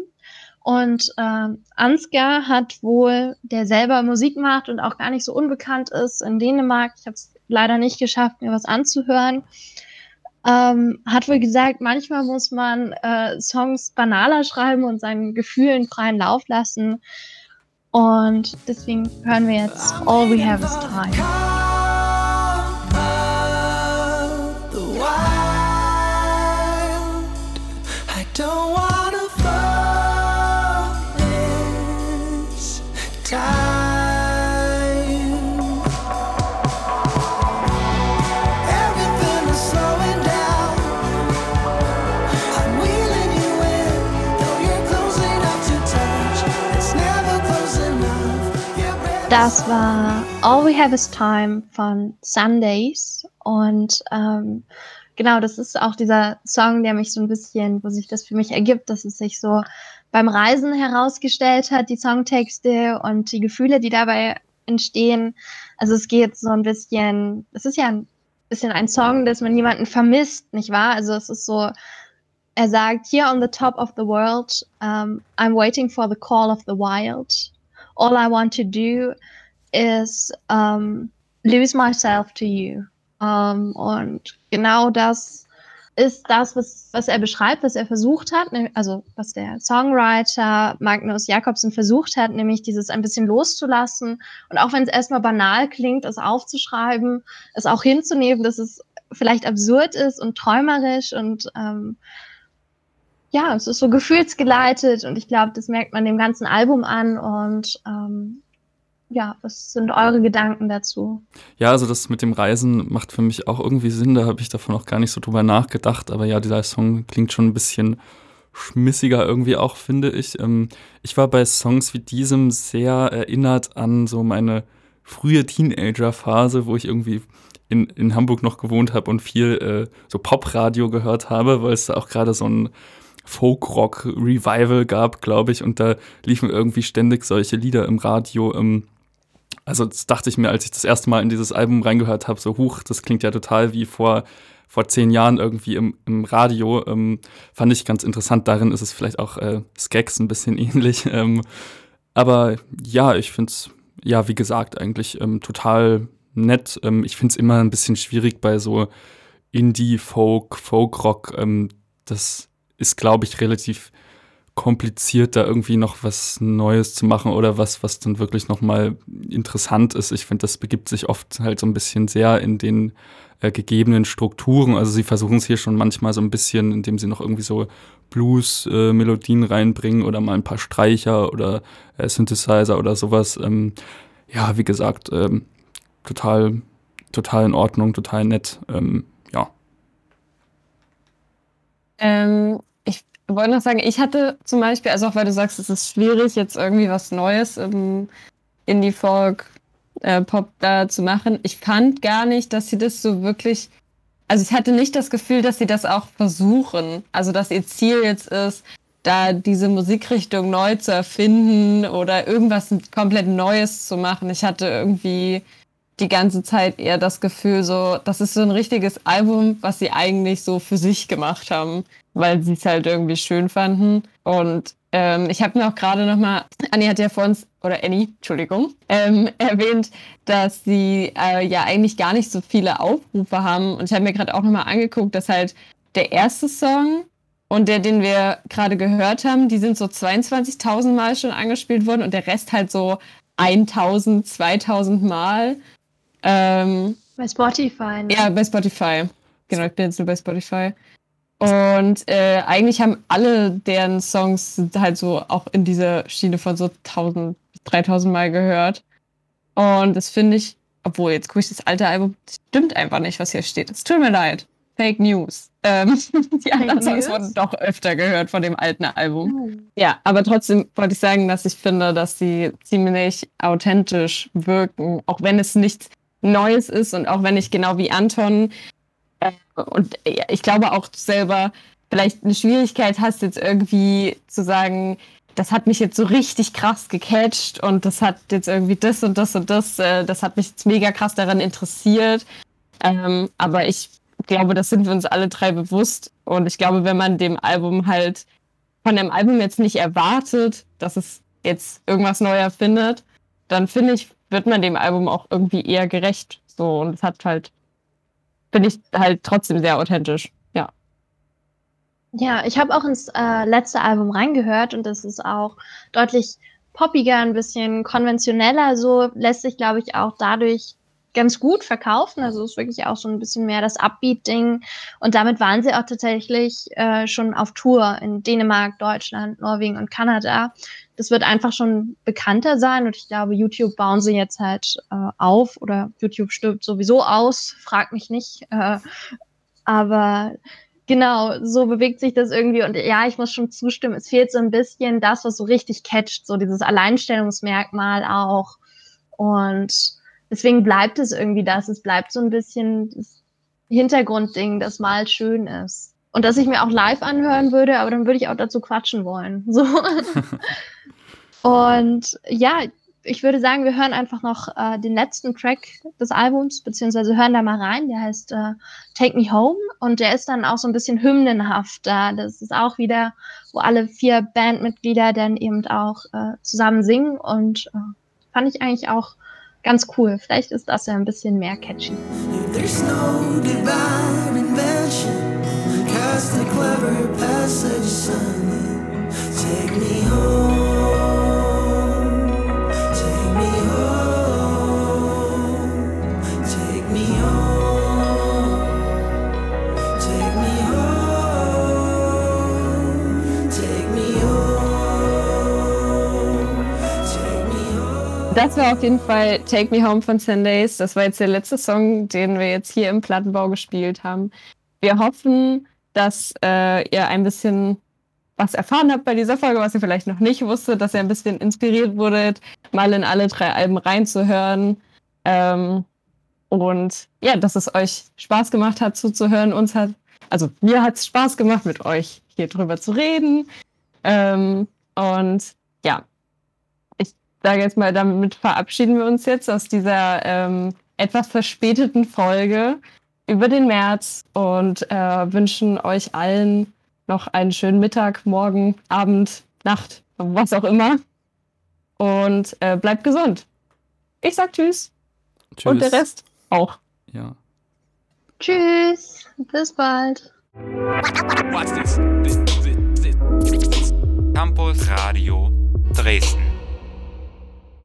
Und äh, Ansgar hat wohl, der selber Musik macht und auch gar nicht so unbekannt ist in Dänemark, ich habe es leider nicht geschafft, mir was anzuhören. Ähm, hat wohl gesagt, manchmal muss man äh, Songs banaler schreiben und seinen Gefühlen freien Lauf lassen. Und deswegen hören wir jetzt All We Have Is Time. Das war All We Have Is Time von Sundays. Und ähm, genau, das ist auch dieser Song, der mich so ein bisschen, wo sich das für mich ergibt, dass es sich so beim Reisen herausgestellt hat, die Songtexte und die Gefühle, die dabei entstehen. Also es geht so ein bisschen, es ist ja ein bisschen ein Song, dass man jemanden vermisst, nicht wahr? Also es ist so, er sagt, here on the top of the world, um, I'm waiting for the call of the wild all I want to do is um, lose myself to you. Um, und genau das ist das, was, was er beschreibt, was er versucht hat, ne, also was der Songwriter Magnus Jakobsen versucht hat, nämlich dieses ein bisschen loszulassen und auch wenn es erstmal banal klingt, es aufzuschreiben, es auch hinzunehmen, dass es vielleicht absurd ist und träumerisch und ähm, ja, es ist so gefühlsgeleitet und ich glaube, das merkt man dem ganzen Album an und ähm, ja, was sind eure Gedanken dazu? Ja, also das mit dem Reisen macht für mich auch irgendwie Sinn, da habe ich davon auch gar nicht so drüber nachgedacht, aber ja, dieser Song klingt schon ein bisschen schmissiger irgendwie auch, finde ich. Ähm, ich war bei Songs wie diesem sehr erinnert an so meine frühe Teenager-Phase, wo ich irgendwie in, in Hamburg noch gewohnt habe und viel äh, so Popradio gehört habe, weil es da auch gerade so ein Folk-Rock-Revival gab, glaube ich, und da liefen irgendwie ständig solche Lieder im Radio. Ähm, also das dachte ich mir, als ich das erste Mal in dieses Album reingehört habe, so huch, das klingt ja total wie vor vor zehn Jahren irgendwie im, im Radio. Ähm, fand ich ganz interessant. Darin ist es vielleicht auch äh, Skeks ein bisschen ähnlich. Ähm, aber ja, ich finde es, ja, wie gesagt, eigentlich ähm, total nett. Ähm, ich finde es immer ein bisschen schwierig bei so Indie, Folk, Folk-Rock. Ähm, das ist, glaube ich, relativ kompliziert, da irgendwie noch was Neues zu machen oder was, was dann wirklich nochmal interessant ist. Ich finde, das begibt sich oft halt so ein bisschen sehr in den äh, gegebenen Strukturen. Also sie versuchen es hier schon manchmal so ein bisschen, indem sie noch irgendwie so Blues-Melodien äh, reinbringen oder mal ein paar Streicher oder äh, Synthesizer oder sowas. Ähm, ja, wie gesagt, ähm, total, total in Ordnung, total nett. Ähm, ja. Ähm, wollte noch sagen, ich hatte zum Beispiel, also auch weil du sagst, es ist schwierig, jetzt irgendwie was Neues im Indie-Folk, äh, Pop da zu machen. Ich fand gar nicht, dass sie das so wirklich, also ich hatte nicht das Gefühl, dass sie das auch versuchen. Also dass ihr Ziel jetzt ist, da diese Musikrichtung neu zu erfinden oder irgendwas komplett Neues zu machen. Ich hatte irgendwie die ganze Zeit eher das Gefühl, so, das ist so ein richtiges Album, was sie eigentlich so für sich gemacht haben, weil sie es halt irgendwie schön fanden. Und ähm, ich habe mir auch gerade nochmal, Annie hat ja vor uns, oder Annie, Entschuldigung, ähm, erwähnt, dass sie äh, ja eigentlich gar nicht so viele Aufrufe haben. Und ich habe mir gerade auch nochmal angeguckt, dass halt der erste Song und der, den wir gerade gehört haben, die sind so 22.000 Mal schon angespielt worden und der Rest halt so 1000, 2000 Mal. Ähm, bei Spotify, ne? Ja, bei Spotify. Genau, ich bin jetzt nur bei Spotify. Und äh, eigentlich haben alle deren Songs halt so auch in dieser Schiene von so 1000, 3000 Mal gehört. Und das finde ich, obwohl jetzt gucke ich das alte Album, das stimmt einfach nicht, was hier steht. Es tut mir leid. Fake News. Ähm, die anderen Songs wurden doch öfter gehört von dem alten Album. Oh. Ja, aber trotzdem wollte ich sagen, dass ich finde, dass sie ziemlich authentisch wirken, auch wenn es nicht Neues ist und auch wenn ich genau wie Anton und ich glaube auch selber vielleicht eine Schwierigkeit hast, jetzt irgendwie zu sagen, das hat mich jetzt so richtig krass gecatcht und das hat jetzt irgendwie das und das und das, äh, das hat mich jetzt mega krass daran interessiert. Ähm, aber ich glaube, das sind wir uns alle drei bewusst. Und ich glaube, wenn man dem Album halt von dem Album jetzt nicht erwartet, dass es jetzt irgendwas Neuer findet, dann finde ich, wird man dem Album auch irgendwie eher gerecht. So, und es hat halt, finde ich halt trotzdem sehr authentisch. Ja. Ja, ich habe auch ins äh, letzte Album reingehört und das ist auch deutlich poppiger, ein bisschen konventioneller. So lässt sich, glaube ich, auch dadurch ganz gut verkaufen. Also ist wirklich auch so ein bisschen mehr das Upbeat-Ding. Und damit waren sie auch tatsächlich äh, schon auf Tour in Dänemark, Deutschland, Norwegen und Kanada das wird einfach schon bekannter sein und ich glaube, YouTube bauen sie jetzt halt äh, auf oder YouTube stirbt sowieso aus, frag mich nicht. Äh, aber genau, so bewegt sich das irgendwie und ja, ich muss schon zustimmen, es fehlt so ein bisschen das, was so richtig catcht, so dieses Alleinstellungsmerkmal auch. Und deswegen bleibt es irgendwie das, es bleibt so ein bisschen das Hintergrundding, das mal schön ist. Und dass ich mir auch live anhören würde, aber dann würde ich auch dazu quatschen wollen. So. Und ja, ich würde sagen, wir hören einfach noch äh, den letzten Track des Albums, beziehungsweise hören da mal rein. Der heißt äh, Take Me Home und der ist dann auch so ein bisschen hymnenhafter. Das ist auch wieder, wo alle vier Bandmitglieder dann eben auch äh, zusammen singen und äh, fand ich eigentlich auch ganz cool. Vielleicht ist das ja ein bisschen mehr catchy. There's no divine das war auf jeden Fall Take Me Home von 10 Days. Das war jetzt der letzte Song, den wir jetzt hier im Plattenbau gespielt haben. Wir hoffen, dass äh, ihr ein bisschen was erfahren habt bei dieser Folge, was ihr vielleicht noch nicht wusstet, dass ihr ein bisschen inspiriert wurdet, mal in alle drei Alben reinzuhören. Ähm, und ja, dass es euch Spaß gemacht hat zuzuhören. Uns hat, also mir hat es Spaß gemacht, mit euch hier drüber zu reden. Ähm, und ja, ich sage jetzt mal, damit verabschieden wir uns jetzt aus dieser ähm, etwas verspäteten Folge über den März und äh, wünschen euch allen noch einen schönen Mittag, Morgen, Abend, Nacht, was auch immer. Und äh, bleibt gesund. Ich sag Tschüss. Tschüss. Und der Rest auch. Ja. Tschüss. Bis bald. Campus Radio Dresden.